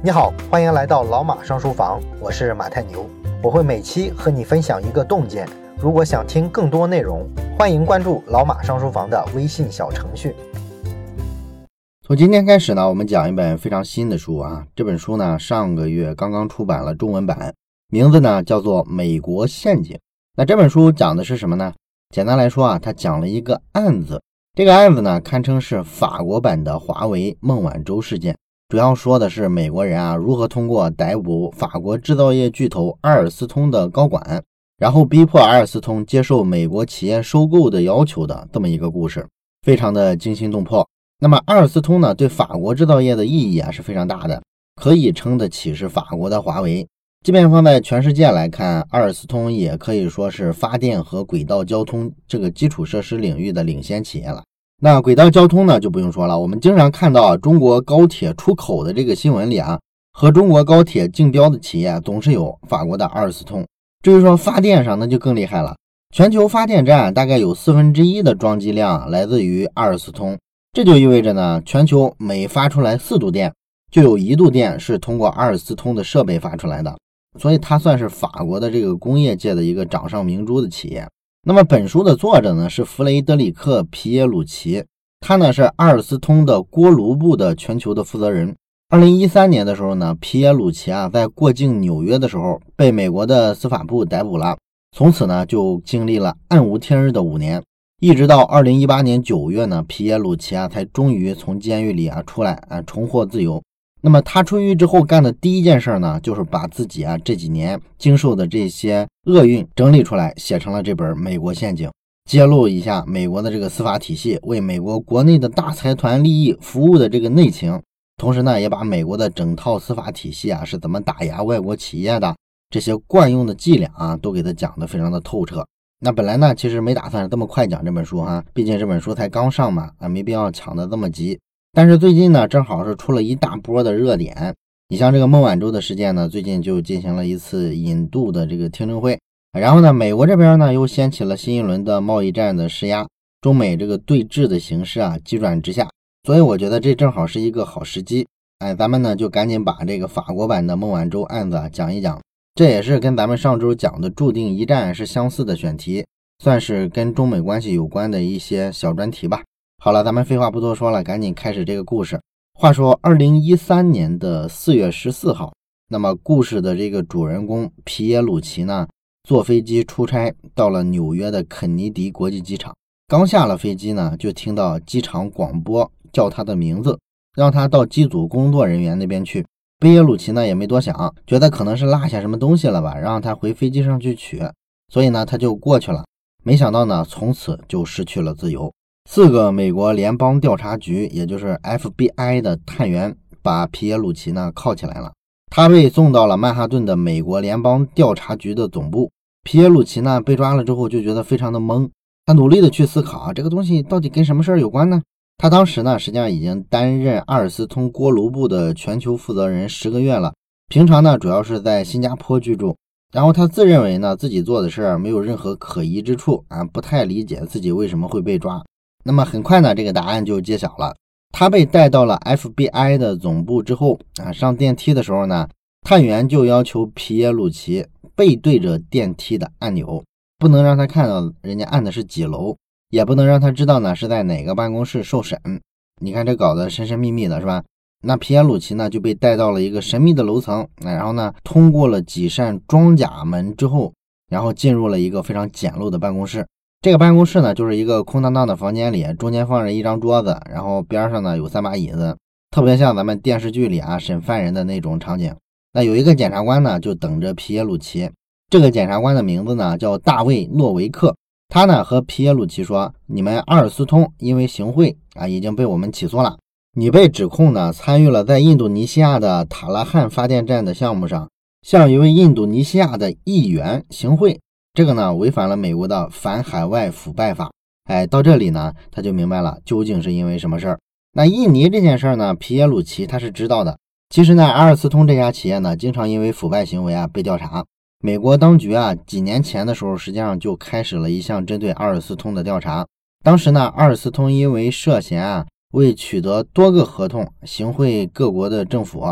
你好，欢迎来到老马上书房，我是马太牛，我会每期和你分享一个洞见。如果想听更多内容，欢迎关注老马上书房的微信小程序。从今天开始呢，我们讲一本非常新的书啊，这本书呢上个月刚刚出版了中文版，名字呢叫做《美国陷阱》。那这本书讲的是什么呢？简单来说啊，它讲了一个案子，这个案子呢堪称是法国版的华为孟晚舟事件。主要说的是美国人啊如何通过逮捕法国制造业巨头阿尔斯通的高管，然后逼迫阿尔斯通接受美国企业收购的要求的这么一个故事，非常的惊心动魄。那么阿尔斯通呢对法国制造业的意义啊是非常大的，可以称得起是法国的华为。即便放在全世界来看，阿尔斯通也可以说是发电和轨道交通这个基础设施领域的领先企业了。那轨道交通呢，就不用说了。我们经常看到中国高铁出口的这个新闻里啊，和中国高铁竞标的企业总是有法国的阿尔斯通。至于说发电上，那就更厉害了。全球发电站大概有四分之一的装机量来自于阿尔斯通，这就意味着呢，全球每发出来四度电，就有一度电是通过阿尔斯通的设备发出来的。所以它算是法国的这个工业界的一个掌上明珠的企业。那么本书的作者呢是弗雷德里克·皮耶鲁奇，他呢是阿尔斯通的锅炉部的全球的负责人。二零一三年的时候呢，皮耶鲁奇啊在过境纽约的时候被美国的司法部逮捕了，从此呢就经历了暗无天日的五年，一直到二零一八年九月呢，皮耶鲁奇啊才终于从监狱里啊出来啊重获自由。那么他出狱之后干的第一件事呢，就是把自己啊这几年经受的这些厄运整理出来，写成了这本《美国陷阱》，揭露一下美国的这个司法体系为美国国内的大财团利益服务的这个内情，同时呢，也把美国的整套司法体系啊是怎么打压外国企业的这些惯用的伎俩啊，都给他讲的非常的透彻。那本来呢，其实没打算这么快讲这本书哈，毕竟这本书才刚上嘛，啊，没必要抢的这么急。但是最近呢，正好是出了一大波的热点。你像这个孟晚舟的事件呢，最近就进行了一次引渡的这个听证会。然后呢，美国这边呢又掀起了新一轮的贸易战的施压，中美这个对峙的形势啊急转直下。所以我觉得这正好是一个好时机。哎，咱们呢就赶紧把这个法国版的孟晚舟案子啊讲一讲。这也是跟咱们上周讲的注定一战是相似的选题，算是跟中美关系有关的一些小专题吧。好了，咱们废话不多说了，赶紧开始这个故事。话说，二零一三年的四月十四号，那么故事的这个主人公皮耶鲁奇呢，坐飞机出差到了纽约的肯尼迪国际机场。刚下了飞机呢，就听到机场广播叫他的名字，让他到机组工作人员那边去。皮耶鲁奇呢也没多想，觉得可能是落下什么东西了吧，让他回飞机上去取。所以呢，他就过去了。没想到呢，从此就失去了自由。四个美国联邦调查局，也就是 FBI 的探员，把皮耶鲁奇呢铐起来了。他被送到了曼哈顿的美国联邦调查局的总部。皮耶鲁奇呢被抓了之后，就觉得非常的懵。他努力的去思考啊，这个东西到底跟什么事儿有关呢？他当时呢，实际上已经担任阿尔斯通锅炉部的全球负责人十个月了。平常呢，主要是在新加坡居住。然后他自认为呢，自己做的事儿没有任何可疑之处啊，不太理解自己为什么会被抓。那么很快呢，这个答案就揭晓了。他被带到了 FBI 的总部之后啊，上电梯的时候呢，探员就要求皮耶鲁奇背对着电梯的按钮，不能让他看到人家按的是几楼，也不能让他知道呢是在哪个办公室受审。你看这搞得神神秘秘的，是吧？那皮耶鲁奇呢就被带到了一个神秘的楼层，然后呢通过了几扇装甲门之后，然后进入了一个非常简陋的办公室。这个办公室呢，就是一个空荡荡的房间里，中间放着一张桌子，然后边上呢有三把椅子，特别像咱们电视剧里啊审犯人的那种场景。那有一个检察官呢，就等着皮耶鲁奇。这个检察官的名字呢叫大卫·诺维克。他呢和皮耶鲁奇说：“你们阿尔斯通因为行贿啊已经被我们起诉了，你被指控呢参与了在印度尼西亚的塔拉汉发电站的项目上，向一位印度尼西亚的议员行贿。”这个呢违反了美国的反海外腐败法。哎，到这里呢，他就明白了究竟是因为什么事儿。那印尼这件事儿呢，皮耶鲁奇他是知道的。其实呢，阿尔斯通这家企业呢，经常因为腐败行为啊被调查。美国当局啊，几年前的时候，实际上就开始了一项针对阿尔斯通的调查。当时呢，阿尔斯通因为涉嫌啊为取得多个合同行贿各国的政府。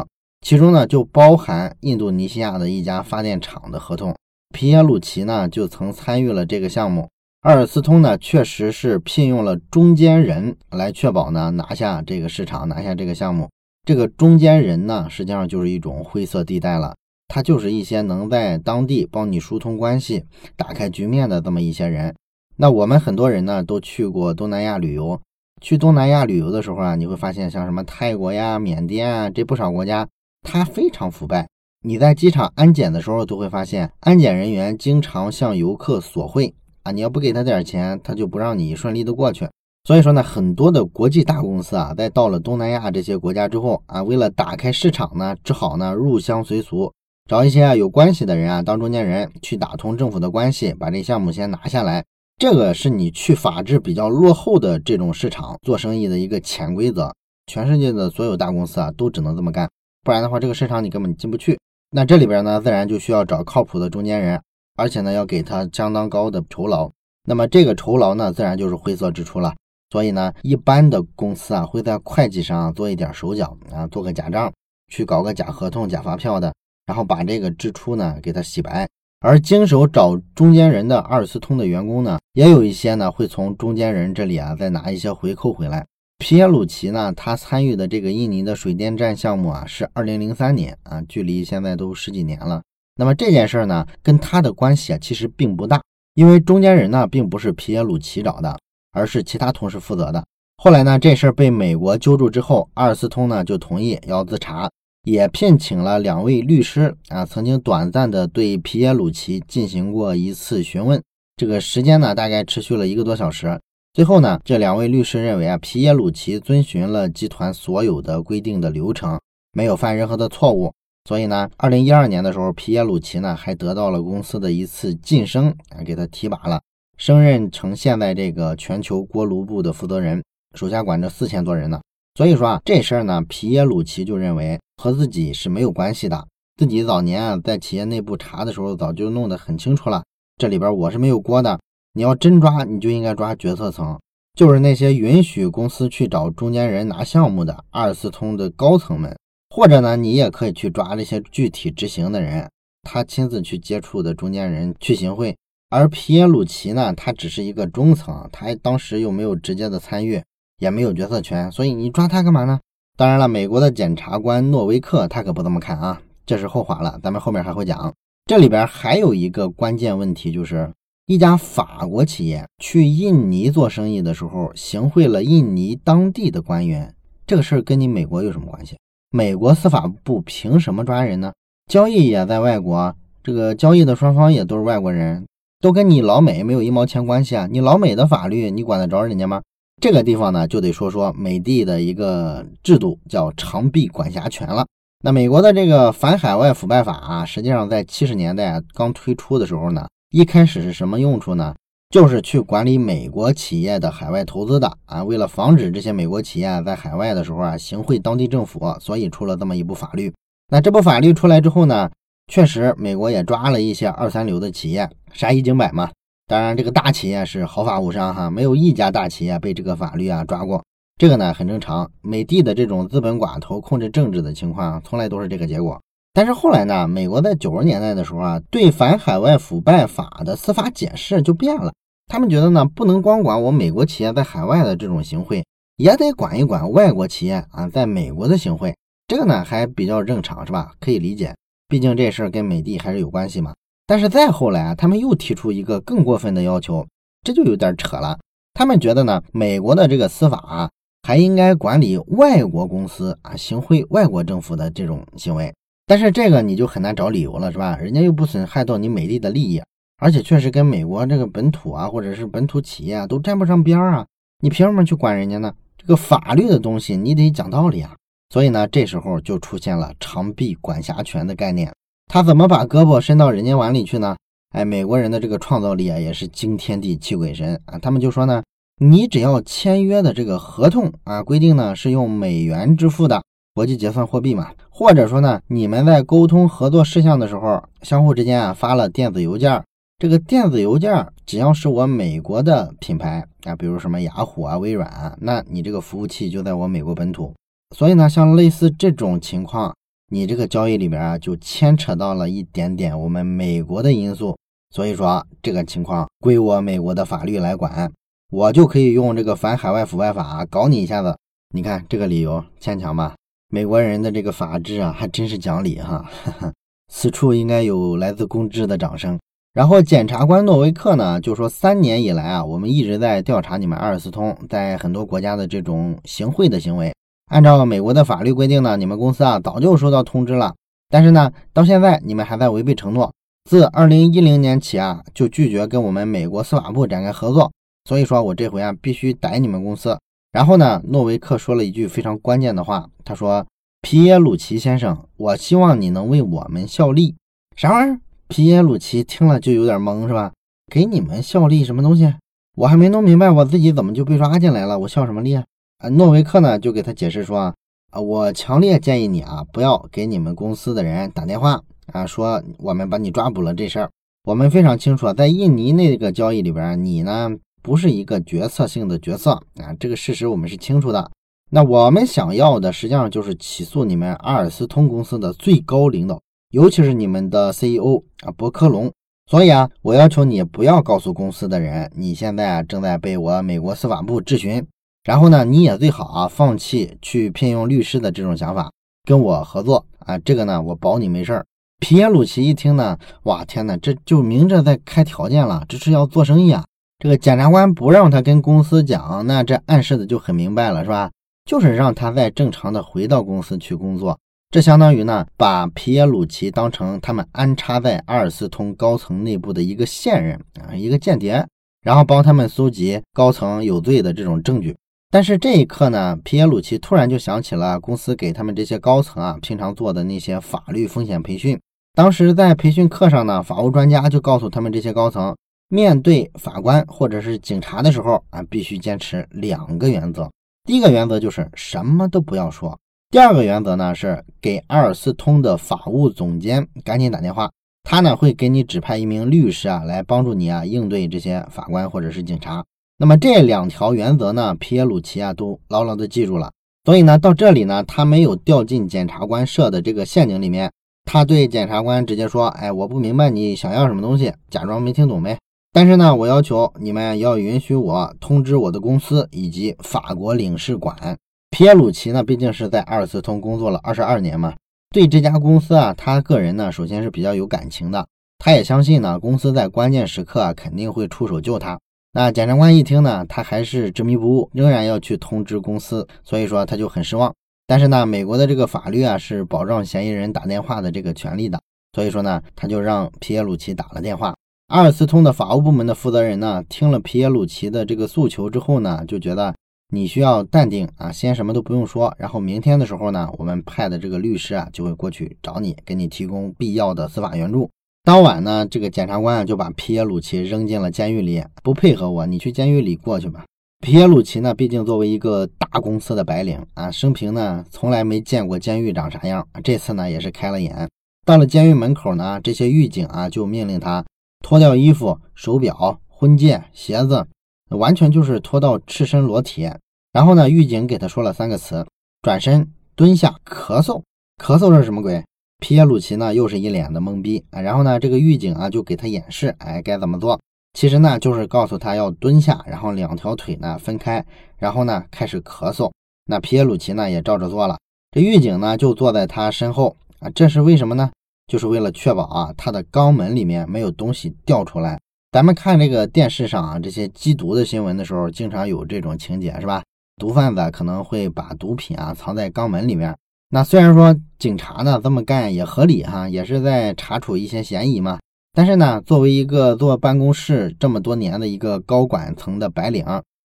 其中呢就包含印度尼西亚的一家发电厂的合同。皮耶鲁齐呢就曾参与了这个项目。阿尔斯通呢确实是聘用了中间人来确保呢拿下这个市场，拿下这个项目。这个中间人呢实际上就是一种灰色地带了，他就是一些能在当地帮你疏通关系、打开局面的这么一些人。那我们很多人呢都去过东南亚旅游，去东南亚旅游的时候啊，你会发现像什么泰国呀、缅甸啊这不少国家，它非常腐败。你在机场安检的时候都会发现，安检人员经常向游客索贿啊，你要不给他点钱，他就不让你顺利的过去。所以说呢，很多的国际大公司啊，在到了东南亚这些国家之后啊，为了打开市场呢，只好呢入乡随俗，找一些啊有关系的人啊当中间人，去打通政府的关系，把这项目先拿下来。这个是你去法治比较落后的这种市场做生意的一个潜规则，全世界的所有大公司啊都只能这么干，不然的话这个市场你根本进不去。那这里边呢自然就需要找靠谱的中间人，而且呢要给他相当高的酬劳。那么这个酬劳呢自然就是灰色支出了。所以呢一般的公司啊会在会计上做一点手脚啊，做个假账，去搞个假合同、假发票的，然后把这个支出呢给他洗白。而经手找中间人的二次通的员工呢，也有一些呢会从中间人这里啊再拿一些回扣回来。皮耶鲁奇呢，他参与的这个印尼的水电站项目啊，是二零零三年啊，距离现在都十几年了。那么这件事呢，跟他的关系啊其实并不大，因为中间人呢并不是皮耶鲁奇找的，而是其他同事负责的。后来呢，这事儿被美国揪住之后，阿尔斯通呢就同意要自查。也聘请了两位律师啊，曾经短暂的对皮耶鲁奇进行过一次询问，这个时间呢大概持续了一个多小时。最后呢，这两位律师认为啊，皮耶鲁奇遵循了集团所有的规定的流程，没有犯任何的错误。所以呢，二零一二年的时候，皮耶鲁奇呢还得到了公司的一次晋升啊，给他提拔了，升任成现在这个全球锅炉部的负责人，手下管着四千多人呢。所以说啊，这事儿呢，皮耶鲁奇就认为。和自己是没有关系的。自己早年啊，在企业内部查的时候，早就弄得很清楚了。这里边我是没有锅的。你要真抓，你就应该抓决策层，就是那些允许公司去找中间人拿项目的阿尔斯通的高层们，或者呢，你也可以去抓这些具体执行的人，他亲自去接触的中间人去行贿。而皮耶鲁奇呢，他只是一个中层，他当时又没有直接的参与，也没有决策权，所以你抓他干嘛呢？当然了，美国的检察官诺维克他可不这么看啊，这是后话了，咱们后面还会讲。这里边还有一个关键问题，就是一家法国企业去印尼做生意的时候，行贿了印尼当地的官员，这个事儿跟你美国有什么关系？美国司法部凭什么抓人呢？交易也在外国，这个交易的双方也都是外国人，都跟你老美没有一毛钱关系啊！你老美的法律，你管得着人家吗？这个地方呢，就得说说美帝的一个制度，叫长臂管辖权了。那美国的这个反海外腐败法啊，实际上在七十年代刚推出的时候呢，一开始是什么用处呢？就是去管理美国企业的海外投资的啊。为了防止这些美国企业在海外的时候啊行贿当地政府，所以出了这么一部法律。那这部法律出来之后呢，确实美国也抓了一些二三流的企业，杀一儆百嘛。当然，这个大企业是毫发无伤哈，没有一家大企业被这个法律啊抓过。这个呢很正常，美帝的这种资本寡头控制政治的情况，从来都是这个结果。但是后来呢，美国在九十年代的时候啊，对反海外腐败法的司法解释就变了。他们觉得呢，不能光管我美国企业在海外的这种行贿，也得管一管外国企业啊在美国的行贿。这个呢还比较正常，是吧？可以理解，毕竟这事儿跟美帝还是有关系嘛。但是再后来啊，他们又提出一个更过分的要求，这就有点扯了。他们觉得呢，美国的这个司法啊，还应该管理外国公司啊行贿外国政府的这种行为。但是这个你就很难找理由了，是吧？人家又不损害到你美丽的利益，而且确实跟美国这个本土啊，或者是本土企业啊，都沾不上边儿啊。你凭什么去管人家呢？这个法律的东西，你得讲道理啊。所以呢，这时候就出现了长臂管辖权的概念。他怎么把胳膊伸到人家碗里去呢？哎，美国人的这个创造力啊，也是惊天地泣鬼神啊！他们就说呢，你只要签约的这个合同啊，规定呢是用美元支付的国际结算货币嘛，或者说呢，你们在沟通合作事项的时候，相互之间啊发了电子邮件，这个电子邮件只要是我美国的品牌啊，比如什么雅虎啊、微软啊，那你这个服务器就在我美国本土。所以呢，像类似这种情况。你这个交易里边啊，就牵扯到了一点点我们美国的因素，所以说这个情况归我美国的法律来管，我就可以用这个反海外腐败法搞你一下子。你看这个理由牵强吧？美国人的这个法治啊，还真是讲理哈。此处应该有来自公知的掌声。然后检察官诺维克呢就说，三年以来啊，我们一直在调查你们阿尔斯通在很多国家的这种行贿的行为。按照美国的法律规定呢，你们公司啊早就收到通知了，但是呢，到现在你们还在违背承诺。自二零一零年起啊，就拒绝跟我们美国司法部展开合作。所以说我这回啊必须逮你们公司。然后呢，诺维克说了一句非常关键的话，他说：“皮耶鲁奇先生，我希望你能为我们效力。”啥玩意儿？皮耶鲁奇听了就有点懵，是吧？给你们效力什么东西？我还没弄明白，我自己怎么就被抓进来了？我效什么力啊？啊，诺维克呢就给他解释说啊，我强烈建议你啊，不要给你们公司的人打电话啊，说我们把你抓捕了这事儿。我们非常清楚，在印尼那个交易里边，你呢不是一个决策性的角色啊，这个事实我们是清楚的。那我们想要的实际上就是起诉你们阿尔斯通公司的最高领导，尤其是你们的 CEO 啊，伯克隆。所以啊，我要求你不要告诉公司的人，你现在正在被我美国司法部质询。然后呢，你也最好啊，放弃去聘用律师的这种想法，跟我合作啊，这个呢，我保你没事儿。皮耶鲁奇一听呢，哇，天哪，这就明着在开条件了，这是要做生意啊。这个检察官不让他跟公司讲，那这暗示的就很明白了，是吧？就是让他再正常的回到公司去工作，这相当于呢，把皮耶鲁奇当成他们安插在阿尔斯通高层内部的一个线人啊，一个间谍，然后帮他们搜集高层有罪的这种证据。但是这一刻呢，皮耶鲁奇突然就想起了公司给他们这些高层啊平常做的那些法律风险培训。当时在培训课上呢，法务专家就告诉他们这些高层，面对法官或者是警察的时候啊，必须坚持两个原则。第一个原则就是什么都不要说。第二个原则呢是给阿尔斯通的法务总监赶紧打电话，他呢会给你指派一名律师啊来帮助你啊应对这些法官或者是警察。那么这两条原则呢，皮耶鲁奇啊都牢牢的记住了。所以呢，到这里呢，他没有掉进检察官设的这个陷阱里面。他对检察官直接说：“哎，我不明白你想要什么东西，假装没听懂呗。但是呢，我要求你们要允许我通知我的公司以及法国领事馆。皮耶鲁奇呢，毕竟是在阿尔斯通工作了二十二年嘛，对这家公司啊，他个人呢，首先是比较有感情的。他也相信呢，公司在关键时刻啊，肯定会出手救他。”那检察官一听呢，他还是执迷不悟，仍然要去通知公司，所以说他就很失望。但是呢，美国的这个法律啊是保障嫌疑人打电话的这个权利的，所以说呢，他就让皮耶鲁奇打了电话。阿尔斯通的法务部门的负责人呢，听了皮耶鲁奇的这个诉求之后呢，就觉得你需要淡定啊，先什么都不用说，然后明天的时候呢，我们派的这个律师啊就会过去找你，给你提供必要的司法援助。当晚呢，这个检察官啊就把皮耶鲁奇扔进了监狱里，不配合我，你去监狱里过去吧。皮耶鲁奇呢，毕竟作为一个大公司的白领啊，生平呢从来没见过监狱长啥样，这次呢也是开了眼。到了监狱门口呢，这些狱警啊就命令他脱掉衣服、手表、婚戒、鞋子，完全就是脱到赤身裸体。然后呢，狱警给他说了三个词：转身、蹲下、咳嗽。咳嗽是什么鬼？皮耶鲁奇呢，又是一脸的懵逼。然后呢，这个狱警啊，就给他演示，哎，该怎么做？其实呢，就是告诉他要蹲下，然后两条腿呢分开，然后呢开始咳嗽。那皮耶鲁奇呢也照着做了。这狱警呢就坐在他身后啊，这是为什么呢？就是为了确保啊他的肛门里面没有东西掉出来。咱们看这个电视上啊这些缉毒的新闻的时候，经常有这种情节，是吧？毒贩子可能会把毒品啊藏在肛门里面。那虽然说警察呢这么干也合理哈，也是在查处一些嫌疑嘛。但是呢，作为一个坐办公室这么多年的一个高管层的白领，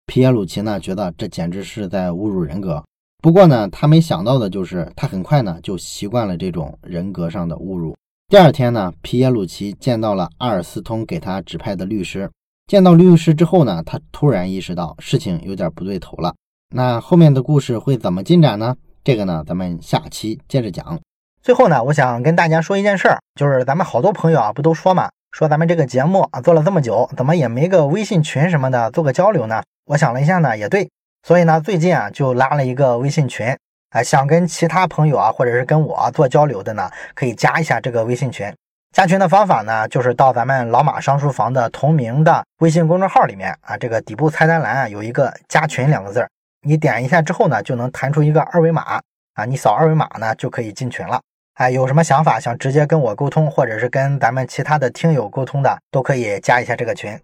皮耶鲁奇呢觉得这简直是在侮辱人格。不过呢，他没想到的就是他很快呢就习惯了这种人格上的侮辱。第二天呢，皮耶鲁奇见到了阿尔斯通给他指派的律师。见到律师之后呢，他突然意识到事情有点不对头了。那后面的故事会怎么进展呢？这个呢，咱们下期接着讲。最后呢，我想跟大家说一件事儿，就是咱们好多朋友啊，不都说嘛，说咱们这个节目啊做了这么久，怎么也没个微信群什么的做个交流呢？我想了一下呢，也对，所以呢，最近啊就拉了一个微信群啊，想跟其他朋友啊，或者是跟我做交流的呢，可以加一下这个微信群。加群的方法呢，就是到咱们老马商书房的同名的微信公众号里面啊，这个底部菜单栏啊有一个加群两个字儿，你点一下之后呢，就能弹出一个二维码啊，你扫二维码呢就可以进群了。哎，有什么想法想直接跟我沟通，或者是跟咱们其他的听友沟通的，都可以加一下这个群。